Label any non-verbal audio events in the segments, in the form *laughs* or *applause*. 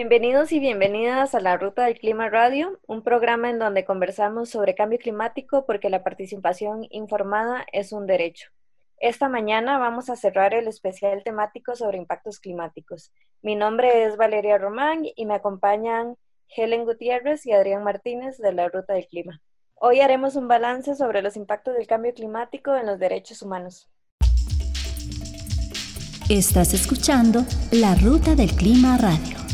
Bienvenidos y bienvenidas a la Ruta del Clima Radio, un programa en donde conversamos sobre cambio climático porque la participación informada es un derecho. Esta mañana vamos a cerrar el especial temático sobre impactos climáticos. Mi nombre es Valeria Román y me acompañan Helen Gutiérrez y Adrián Martínez de la Ruta del Clima. Hoy haremos un balance sobre los impactos del cambio climático en los derechos humanos. Estás escuchando La Ruta del Clima Radio.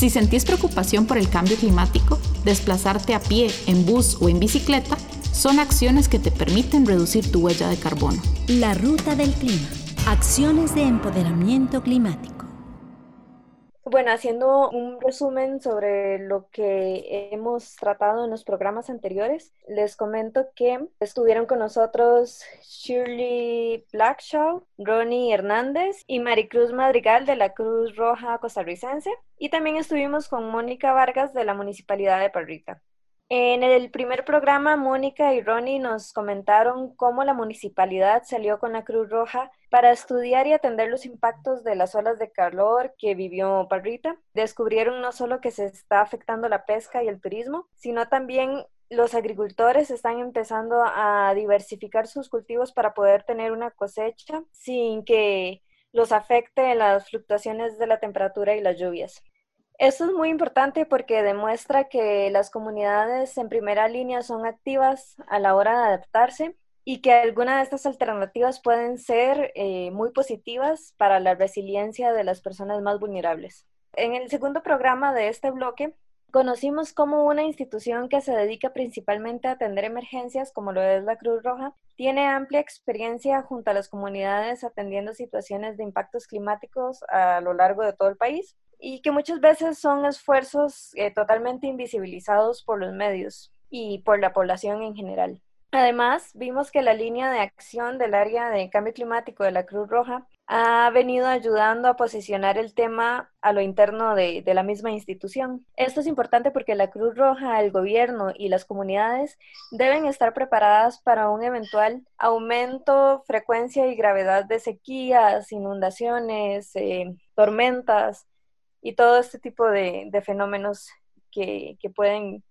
Si sentís preocupación por el cambio climático, desplazarte a pie, en bus o en bicicleta son acciones que te permiten reducir tu huella de carbono. La Ruta del Clima. Acciones de empoderamiento climático. Bueno, haciendo un resumen sobre lo que hemos tratado en los programas anteriores, les comento que estuvieron con nosotros Shirley Blackshaw, Ronnie Hernández y Maricruz Madrigal de la Cruz Roja costarricense. Y también estuvimos con Mónica Vargas de la Municipalidad de Parrita. En el primer programa, Mónica y Ronnie nos comentaron cómo la municipalidad salió con la Cruz Roja para estudiar y atender los impactos de las olas de calor que vivió Parrita. Descubrieron no solo que se está afectando la pesca y el turismo, sino también los agricultores están empezando a diversificar sus cultivos para poder tener una cosecha sin que los afecte las fluctuaciones de la temperatura y las lluvias. Esto es muy importante porque demuestra que las comunidades en primera línea son activas a la hora de adaptarse y que algunas de estas alternativas pueden ser eh, muy positivas para la resiliencia de las personas más vulnerables. En el segundo programa de este bloque, conocimos cómo una institución que se dedica principalmente a atender emergencias, como lo es la Cruz Roja, tiene amplia experiencia junto a las comunidades atendiendo situaciones de impactos climáticos a lo largo de todo el país y que muchas veces son esfuerzos eh, totalmente invisibilizados por los medios y por la población en general. Además, vimos que la línea de acción del área de cambio climático de la Cruz Roja ha venido ayudando a posicionar el tema a lo interno de, de, la misma institución. Esto es importante porque la Cruz Roja, el gobierno y las comunidades deben estar preparadas para un eventual aumento, frecuencia y gravedad de sequías, inundaciones, eh, tormentas, y todo este tipo de, fenómenos que, pueden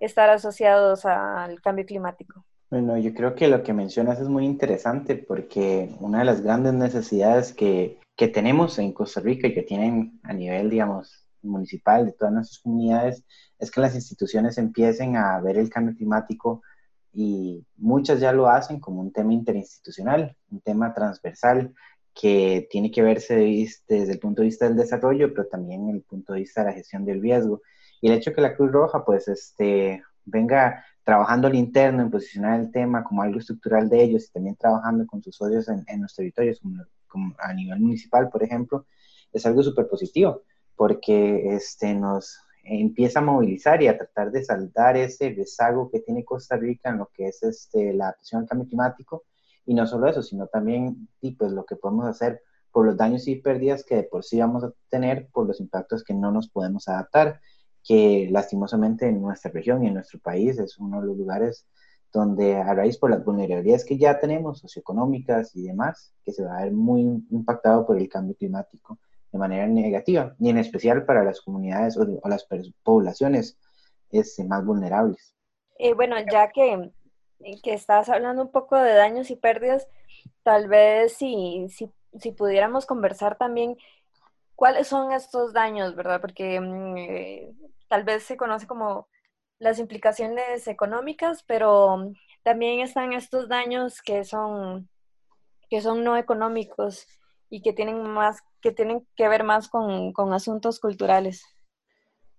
estar asociados al cambio climático. Bueno, yo creo que lo que mencionas es muy interesante porque una de las grandes necesidades que, que tenemos en Costa Rica y que tienen a nivel, digamos, municipal de todas nuestras comunidades es que las instituciones empiecen a ver el cambio climático y muchas ya lo hacen como un tema interinstitucional, un tema transversal, que tiene que verse desde el punto de vista del desarrollo, pero también el punto de vista de la gestión del riesgo. Y el hecho que la Cruz Roja, pues, este, venga trabajando al interno en posicionar el tema como algo estructural de ellos y también trabajando con sus socios en, en los territorios, como, a nivel municipal, por ejemplo, es algo súper positivo, porque este, nos empieza a movilizar y a tratar de saldar ese rezago que tiene Costa Rica en lo que es este, la adaptación al cambio climático. Y no solo eso, sino también y pues, lo que podemos hacer por los daños y pérdidas que de por sí vamos a tener por los impactos que no nos podemos adaptar, que lastimosamente en nuestra región y en nuestro país es uno de los lugares donde a raíz por las vulnerabilidades que ya tenemos, socioeconómicas y demás, que se va a ver muy impactado por el cambio climático de manera negativa, y en especial para las comunidades o, las poblaciones este, más vulnerables. Eh, bueno, ya que que estás hablando un poco de daños y pérdidas, tal vez si, si, si pudiéramos conversar también cuáles son estos daños, ¿verdad? Porque mm, eh, tal vez se conoce como las implicaciones económicas, pero también están estos daños que son, que son no económicos y que tienen más, que tienen que ver más con, con asuntos culturales.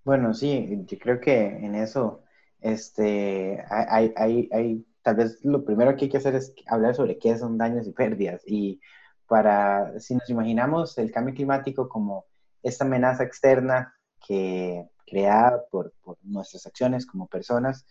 Bueno, sí, yo creo que en eso este, hay, hay, hay, tal vez lo primero que hay que hacer es hablar sobre qué son daños y pérdidas. Y para, si nos imaginamos el cambio climático como esta amenaza externa que creada por, por nuestras acciones como personas,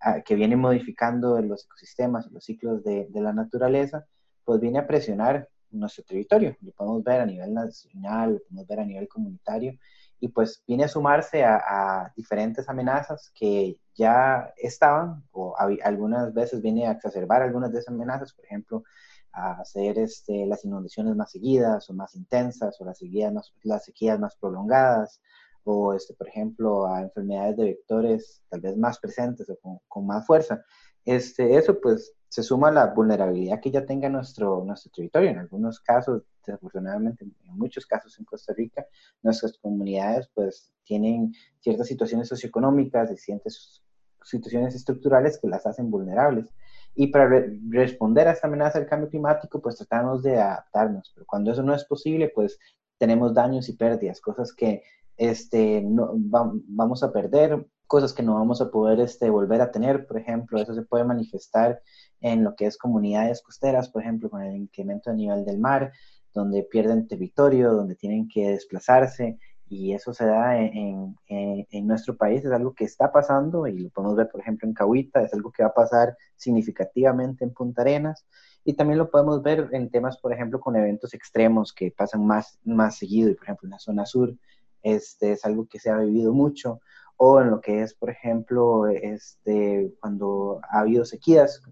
ah, que viene modificando los ecosistemas, los ciclos de, de la naturaleza, pues viene a presionar nuestro territorio. Lo podemos ver a nivel nacional, lo podemos ver a nivel comunitario y pues viene a sumarse a, diferentes amenazas que ya estaban o algunas veces viene a exacerbar algunas de esas amenazas, por ejemplo, a hacer este, las inundaciones más seguidas o más intensas o las sequías más, las sequías más prolongadas o, este, por ejemplo, a enfermedades de vectores tal vez más presentes o con, más fuerza. Este, eso pues se suma a la vulnerabilidad que ya tenga nuestro, nuestro territorio. En algunos casos, desafortunadamente, en muchos casos en Costa Rica, nuestras comunidades pues tienen ciertas situaciones socioeconómicas y ciertas situaciones estructurales que las hacen vulnerables. Y para responder a esta amenaza del cambio climático, pues tratamos de adaptarnos. Pero cuando eso no es posible, pues tenemos daños y pérdidas, cosas que este, no, vamos a perder, cosas que no vamos a poder este, volver a tener, por ejemplo, eso se puede manifestar en lo que es comunidades costeras, por ejemplo, con el incremento del nivel del mar, donde pierden territorio, donde tienen que desplazarse, y eso se da en, en, en, nuestro país, es algo que está pasando y lo podemos ver, por ejemplo, en Cahuita, es algo que va a pasar significativamente en Punta Arenas, y también lo podemos ver en temas, por ejemplo, con eventos extremos que pasan más, más seguido, y por ejemplo, en la zona sur, este es algo que se ha vivido mucho, o en lo que es, por ejemplo, este, cuando ha habido sequías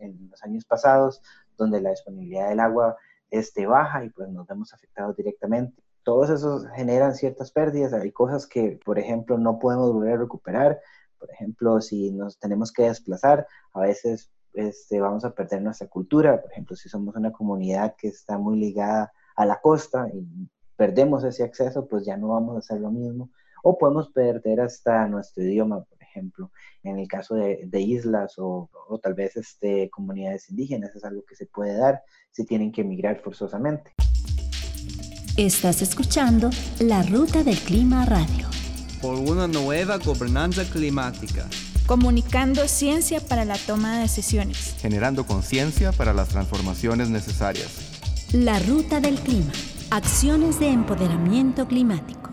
en los años pasados, donde la disponibilidad del agua este, baja y pues nos vemos afectados directamente. Todos esos generan ciertas pérdidas, hay cosas que, por ejemplo, no podemos volver a recuperar, por ejemplo, si nos tenemos que desplazar, a veces este, vamos a perder nuestra cultura, por ejemplo, si somos una comunidad que está muy ligada a la costa y perdemos ese acceso, pues ya no vamos a hacer lo mismo. O podemos perder hasta nuestro idioma, por ejemplo, en el caso de, islas o, o, tal vez este, comunidades indígenas, es algo que se puede dar si tienen que emigrar forzosamente. Estás escuchando La Ruta del Clima Radio. Por una nueva gobernanza climática. Comunicando ciencia para la toma de decisiones. Generando conciencia para las transformaciones necesarias. La Ruta del Clima. Acciones de empoderamiento climático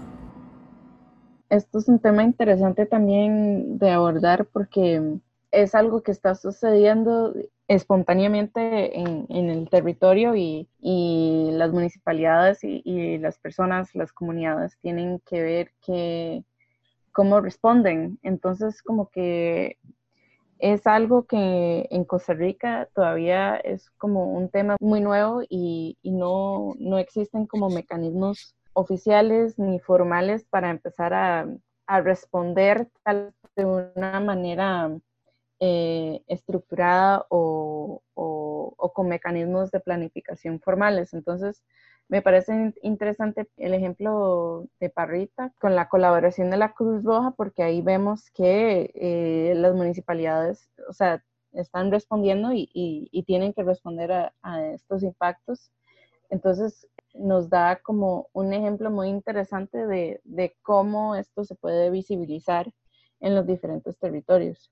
esto es un tema interesante también de abordar porque es algo que está sucediendo espontáneamente en, el territorio y, las municipalidades y, las personas, las comunidades tienen que ver que, cómo responden. Entonces, como que es algo que en Costa Rica todavía es como un tema muy nuevo y, no, no existen como mecanismos oficiales ni formales para empezar a, responder tal de una manera eh, estructurada o, con mecanismos de planificación formales. Entonces, me parece interesante el ejemplo de Parrita con la colaboración de la Cruz Roja, porque ahí vemos que eh, las municipalidades, o sea, están respondiendo y, tienen que responder a, a, estos impactos. Entonces, nos da como un ejemplo muy interesante de, de cómo esto se puede visibilizar en los diferentes territorios.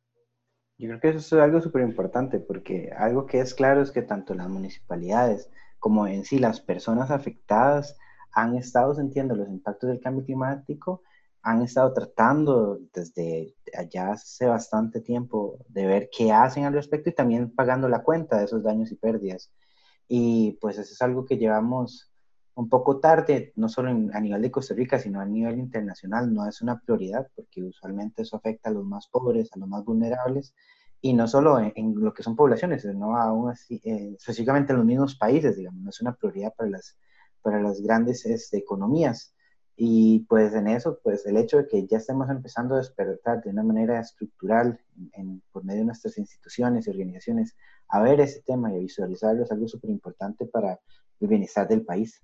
Yo creo que eso es algo súper importante porque algo que es claro es que tanto las municipalidades como en sí las personas afectadas han estado sintiendo los impactos del cambio climático, han estado tratando desde allá hace bastante tiempo de ver qué hacen al respecto y también pagando la cuenta de esos daños y pérdidas. Y pues eso es algo que llevamos un poco tarde, no solo a nivel de Costa Rica, sino a nivel internacional, no es una prioridad porque usualmente eso afecta a los más pobres, a los más vulnerables, y no solo en, lo que son poblaciones, sino aún así, eh, específicamente en los mismos países, digamos, no es una prioridad para las, para las grandes este, economías. Y pues en eso, pues el hecho de que ya estemos empezando a despertar de una manera estructural en, por medio de nuestras instituciones y organizaciones a ver ese tema y a visualizarlo es algo súper importante para el bienestar del país.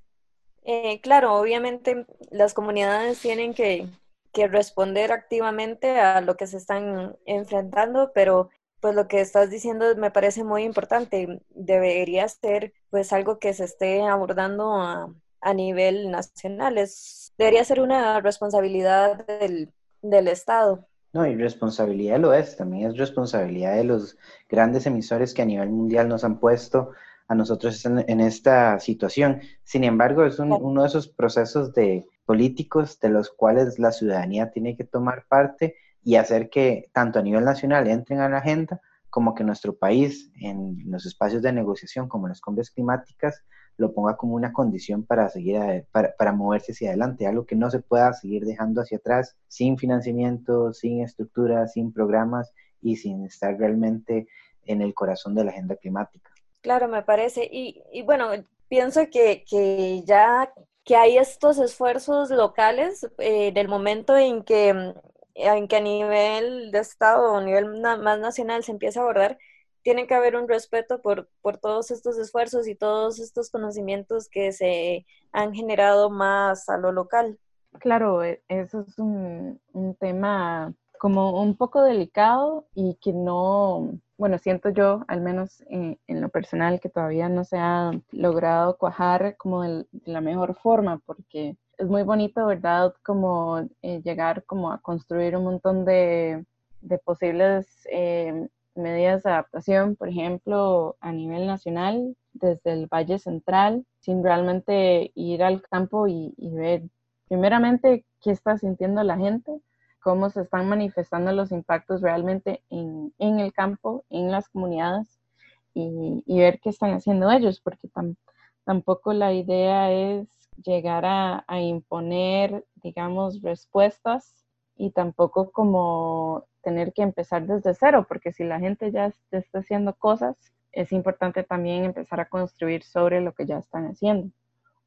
Eh, claro, obviamente las comunidades tienen que, responder activamente a lo que se están enfrentando, pero pues lo que estás diciendo me parece muy importante. Debería ser pues algo que se esté abordando a, nivel nacional. Es, debería ser una responsabilidad del, del Estado. No, y responsabilidad lo es, también es responsabilidad de los grandes emisores que a nivel mundial nos han puesto a nosotros en, esta situación. Sin embargo, es uno de esos procesos de políticos de los cuales la ciudadanía tiene que tomar parte y hacer que tanto a nivel nacional entren a la agenda como que nuestro país en los espacios de negociación como las cumbres climáticas lo ponga como una condición para seguir para, para, moverse hacia adelante, algo que no se pueda seguir dejando hacia atrás sin financiamiento, sin estructura, sin programas y sin estar realmente en el corazón de la agenda climática. Claro, me parece. Y, y bueno, pienso que, ya que hay estos esfuerzos locales, eh, en el momento en que, en que a nivel de Estado o a nivel más nacional se empieza a abordar, tiene que haber un respeto por, por todos estos esfuerzos y todos estos conocimientos que se han generado más a lo local. Claro, e, eso es un, un tema como un poco delicado y que no, bueno, siento yo, al menos en, en, lo personal, que todavía no se ha logrado cuajar como de, la mejor forma, porque es muy bonito, ¿verdad? Como eh, llegar como a construir un montón de, de posibles eh, medidas de adaptación, por ejemplo, a nivel nacional, desde el Valle Central, sin realmente ir al campo y, ver primeramente qué está sintiendo la gente, cómo se están manifestando los impactos realmente en, el campo, en las comunidades y, ver qué están haciendo ellos, porque tampoco la idea es llegar a, a imponer, digamos, respuestas y tampoco como tener que empezar desde cero, porque si la gente ya está haciendo cosas, es importante también empezar a construir sobre lo que ya están haciendo.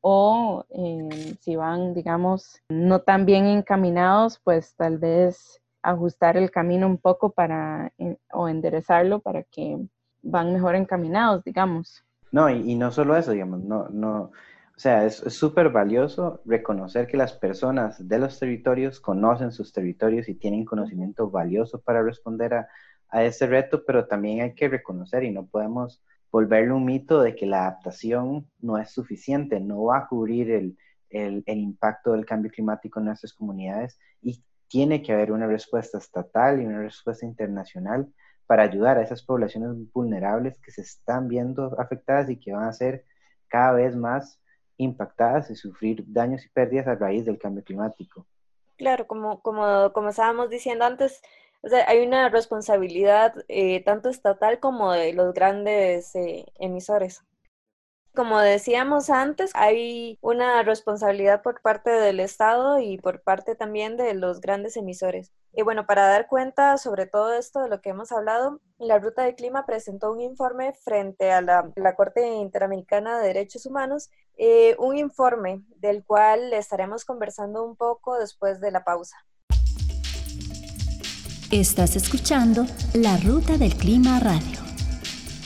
O eh, si van, digamos, no tan bien encaminados, pues tal vez ajustar el camino un poco para, o enderezarlo para que van mejor encaminados, digamos. No, y, no solo eso, digamos, no, no, o sea, es súper valioso reconocer que las personas de los territorios conocen sus territorios y tienen conocimiento valioso para responder a, a ese reto, pero también hay que reconocer y no podemos volverle un mito de que la adaptación no es suficiente, no va a cubrir el, el, impacto del cambio climático en nuestras comunidades y tiene que haber una respuesta estatal y una respuesta internacional para ayudar a esas poblaciones vulnerables que se están viendo afectadas y que van a ser cada vez más impactadas y sufrir daños y pérdidas a raíz del cambio climático. Claro, como, como, como estábamos diciendo antes, hay una responsabilidad eh, tanto estatal como de los grandes eh, emisores. Como decíamos antes, hay una responsabilidad por parte del Estado y por parte también de los grandes emisores. Y bueno, para dar cuenta sobre todo esto de lo que hemos hablado, la Ruta de Clima presentó un informe frente a la, Corte Interamericana de Derechos Humanos, eh, un informe del cual estaremos conversando un poco después de la pausa. Estás escuchando La Ruta del Clima Radio.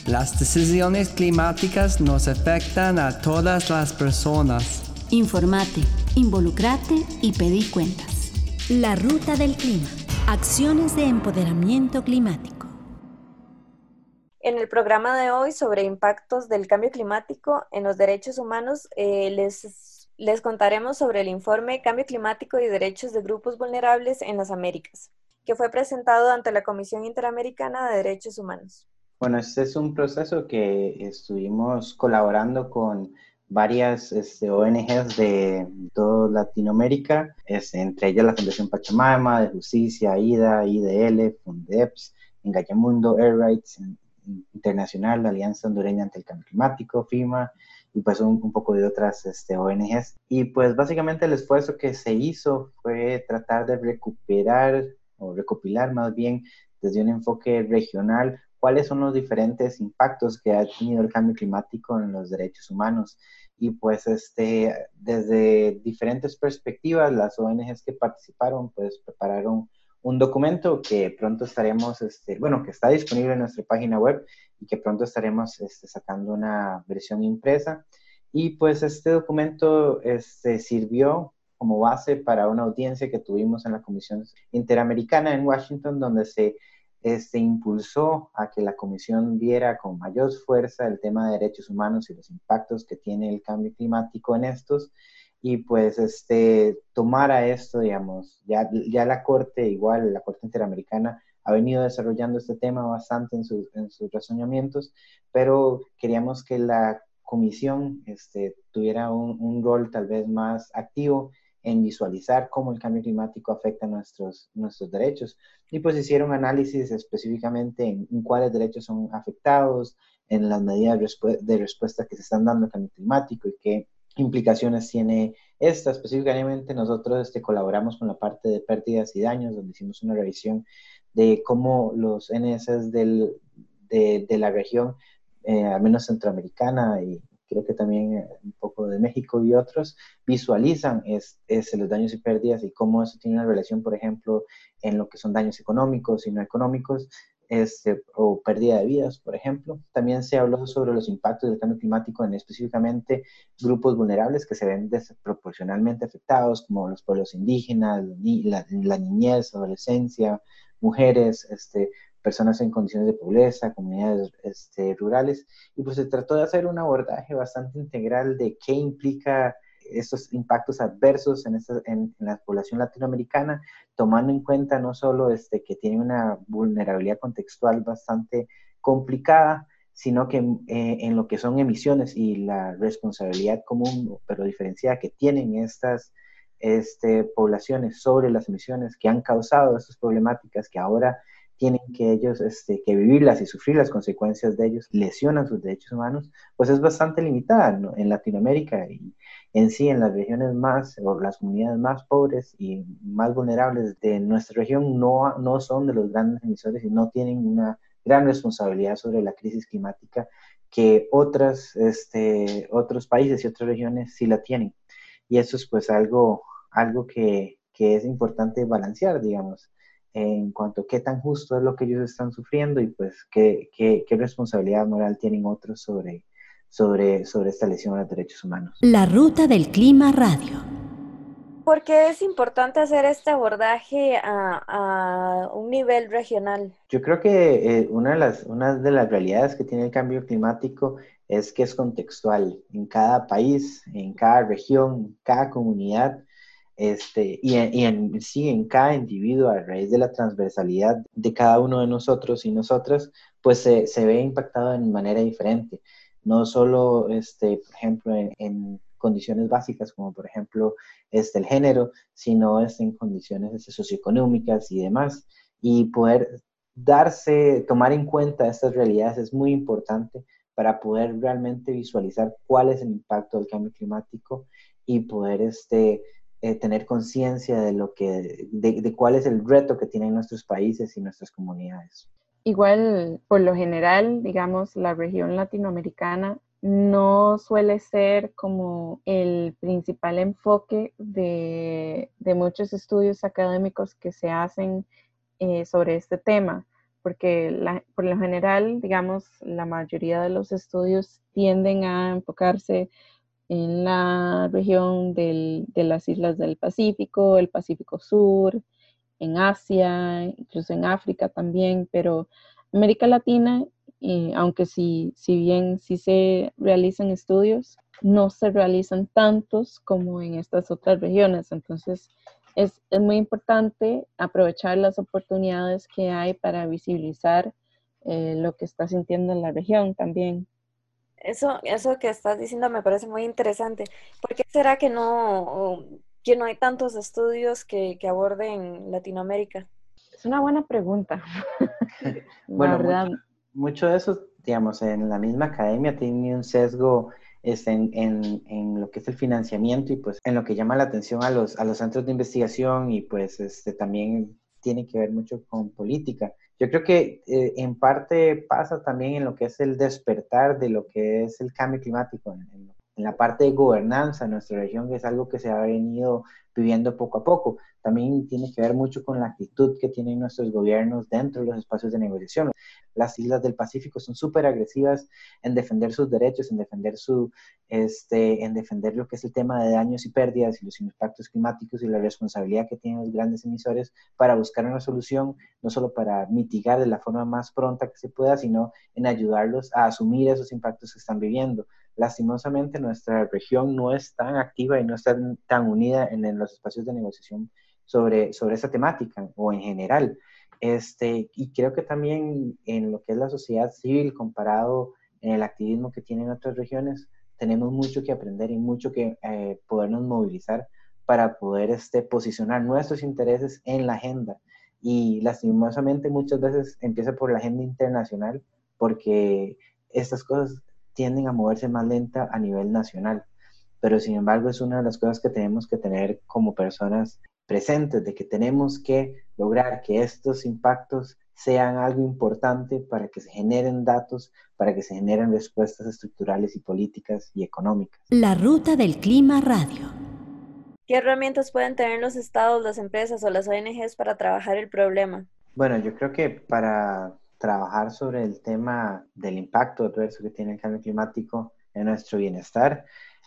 Las decisiones climáticas nos afectan a todas las personas. Informate, involucrate y pedí cuentas. La Ruta del Clima. Acciones de empoderamiento climático. En el programa de hoy sobre impactos del cambio climático en los derechos humanos, eh, les, les contaremos sobre el informe Cambio Climático y Derechos de Grupos Vulnerables en las Américas, que fue presentado ante la Comisión Interamericana de Derechos Humanos. Bueno, este es un proceso que estuvimos colaborando con varias este, ONGs de toda Latinoamérica, este, entre ellas la Fundación Pachamama, de Justicia, AIDA, IDL, Fundeps, Engallamundo, Air Rights Internacional, la Alianza Hondureña ante el Cambio Climático, FIMA, y pues un, un poco de otras este, ONGs. Y pues básicamente el esfuerzo que se hizo fue tratar de recuperar o recopilar más bien desde un enfoque regional cuáles son los diferentes impactos que ha tenido el cambio climático en los derechos humanos. Y pues este, desde diferentes perspectivas, las ONGs que participaron, pues prepararon un documento que pronto estaremos, este, bueno, que está disponible en nuestra página web y que pronto estaremos este, sacando una versión impresa. Y pues este documento este, sirvió como base para una audiencia que tuvimos en la Comisión Interamericana en Washington, donde se este, impulsó a que la Comisión viera con mayor fuerza el tema de derechos humanos y los impactos que tiene el cambio climático en estos y pues este, tomara esto, digamos, ya, ya la Corte, igual la Corte Interamericana, ha venido desarrollando este tema bastante en, en sus razonamientos, pero queríamos que la comisión este, tuviera un, un, rol tal vez más activo en visualizar cómo el cambio climático afecta nuestros, nuestros derechos. Y pues hicieron análisis específicamente en, cuáles derechos son afectados, en las medidas de respuesta que se están dando al cambio climático y qué implicaciones tiene esta. Específicamente nosotros este, colaboramos con la parte de pérdidas y daños, donde hicimos una revisión de cómo los NS del, de, la región, eh, al menos centroamericana y creo que también eh, un poco de México y otros, visualizan es, los daños y pérdidas y cómo eso tiene una relación, por ejemplo, en lo que son daños económicos y no económicos, este, o pérdida de vidas, por ejemplo. También se habló sobre los impactos del cambio climático en específicamente grupos vulnerables que se ven desproporcionalmente afectados, como los pueblos indígenas, la, la niñez, adolescencia, mujeres, este, personas en condiciones de pobreza, comunidades este, rurales, y pues se trató de hacer un abordaje bastante integral de qué implica estos impactos adversos en, esta, en, la población latinoamericana, tomando en cuenta no solo este, que tiene una vulnerabilidad contextual bastante complicada, sino que eh, en lo que son emisiones y la responsabilidad común, pero diferenciada que tienen estas este, poblaciones sobre las emisiones que han causado estas problemáticas que ahora tienen que ellos este, que vivirlas y sufrir las consecuencias de ellos, lesionan sus derechos humanos, pues es bastante limitada en Latinoamérica y en sí en las regiones más o las comunidades más pobres y más vulnerables de nuestra región no, no son de los grandes emisores y no tienen una gran responsabilidad sobre la crisis climática que otras, este, otros países y otras regiones sí la tienen. Y eso es pues algo, algo que, que es importante balancear, digamos en cuanto a qué tan justo es lo que ellos están sufriendo y pues qué, qué, qué responsabilidad moral tienen otros sobre, sobre, sobre esta lesión a los derechos humanos. La Ruta del Clima Radio. ¿Por qué es importante hacer este abordaje a, a un nivel regional? Yo creo que eh, una, de las, una de las realidades que tiene el cambio climático es que es contextual. En cada país, en cada región, cada comunidad este, y, en, sí en cada individuo a raíz de la transversalidad de cada uno de nosotros y nosotras, pues se, se ve impactado de manera diferente. No solo, este, por ejemplo, en, condiciones básicas como por ejemplo este, el género, sino este, en condiciones este, socioeconómicas y demás. Y poder darse, tomar en cuenta estas realidades es muy importante para poder realmente visualizar cuál es el impacto del cambio climático y poder este, eh, tener conciencia de lo que, de, cuál es el reto que tienen nuestros países y nuestras comunidades. Igual, por lo general, digamos, la región latinoamericana no suele ser como el principal enfoque de, muchos estudios académicos que se hacen eh, sobre este tema, porque por lo general, digamos, la mayoría de los estudios tienden a enfocarse en la región de las islas del Pacífico, el Pacífico Sur, en Asia, incluso en África también, pero América Latina, eh, aunque sí, si bien sí se realizan estudios, no se realizan tantos como en estas otras regiones. Entonces, es, muy importante aprovechar las oportunidades que hay para visibilizar eh, lo que está sintiendo en la región también. Eso, eso que estás diciendo me parece muy interesante. ¿Por qué será que no, que no hay tantos estudios que, que aborden Latinoamérica? Es una buena pregunta. *laughs* bueno, verdad. Mucho, de eso, digamos, en la misma academia tiene un sesgo este, en, en, en, lo que es el financiamiento y pues en lo que llama la atención a los, a los centros de investigación y pues este, también tiene que ver mucho con política. Yo creo que eh, en parte pasa también en lo que es el despertar de lo que es el cambio climático, en, en, la parte de gobernanza en nuestra región, que es algo que se ha venido viviendo poco a poco. También tiene que ver mucho con la actitud que tienen nuestros gobiernos dentro de los espacios de negociación. Las islas del Pacífico son súper agresivas en defender sus derechos, en defender, su, este, en defender lo que es el tema de daños y pérdidas y los impactos climáticos y la responsabilidad que tienen los grandes emisores para buscar una solución, no solo para mitigar de la forma más pronta que se pueda, sino en ayudarlos a asumir esos impactos que están viviendo lastimosamente nuestra región no es tan activa y no está tan unida en, los espacios de negociación sobre, sobre esa temática o en general. Este, y creo que también en lo que es la sociedad civil comparado en el activismo que tienen otras regiones, tenemos mucho que aprender y mucho que eh, podernos movilizar para poder este, posicionar nuestros intereses en la agenda. Y lastimosamente muchas veces empieza por la agenda internacional porque estas cosas tienden a moverse más lenta a nivel nacional. Pero sin embargo es una de las cosas que tenemos que tener como personas presentes, de que tenemos que lograr que estos impactos sean algo importante para que se generen datos, para que se generen respuestas estructurales y políticas y económicas. La Ruta del Clima Radio. ¿Qué herramientas pueden tener los estados, las empresas o las ONGs para trabajar el problema? Bueno, yo creo que para trabajar sobre el tema del impacto adverso que tiene el cambio climático en nuestro bienestar,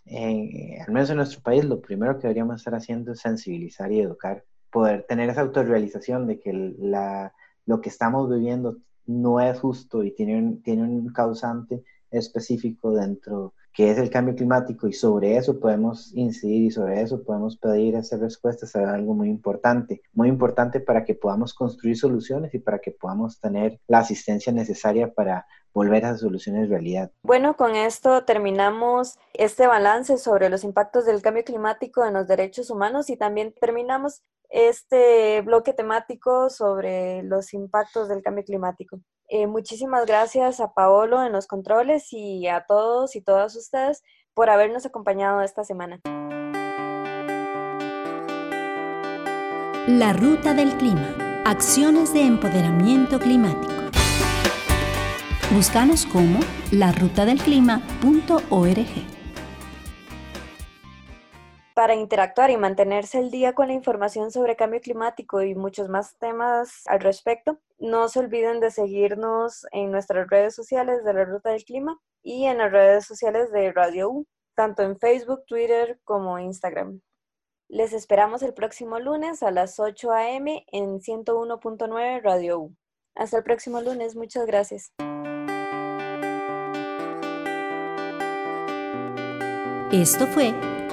al menos en nuestro país, lo primero que deberíamos estar haciendo es sensibilizar y educar, poder tener esa autorrealización de que la, lo que estamos viviendo no es justo y tiene un, tiene un causante específico dentro que es el cambio climático y sobre eso podemos incidir y sobre eso podemos pedir hacer respuestas a algo muy importante, muy importante para que podamos construir soluciones y para que podamos tener la asistencia necesaria para volver a soluciones realidad. Bueno, con esto terminamos este balance sobre los impactos del cambio climático en los derechos humanos y también terminamos este bloque temático sobre los impactos del cambio climático. Eh, muchísimas gracias a Paolo en los controles y a todos y todas ustedes por habernos acompañado esta semana. La Ruta del Clima. Acciones de empoderamiento climático. Búscanos como larutadelclima.org. Para interactuar y mantenerse al día con la información sobre cambio climático y muchos más temas al respecto, no se olviden de seguirnos en nuestras redes sociales de la Ruta del Clima y en las redes sociales de Radio U, tanto en Facebook, Twitter como Instagram. Les esperamos el próximo lunes a las 8 a.m. en 101.9 Radio U. Hasta el próximo lunes, muchas gracias. Esto fue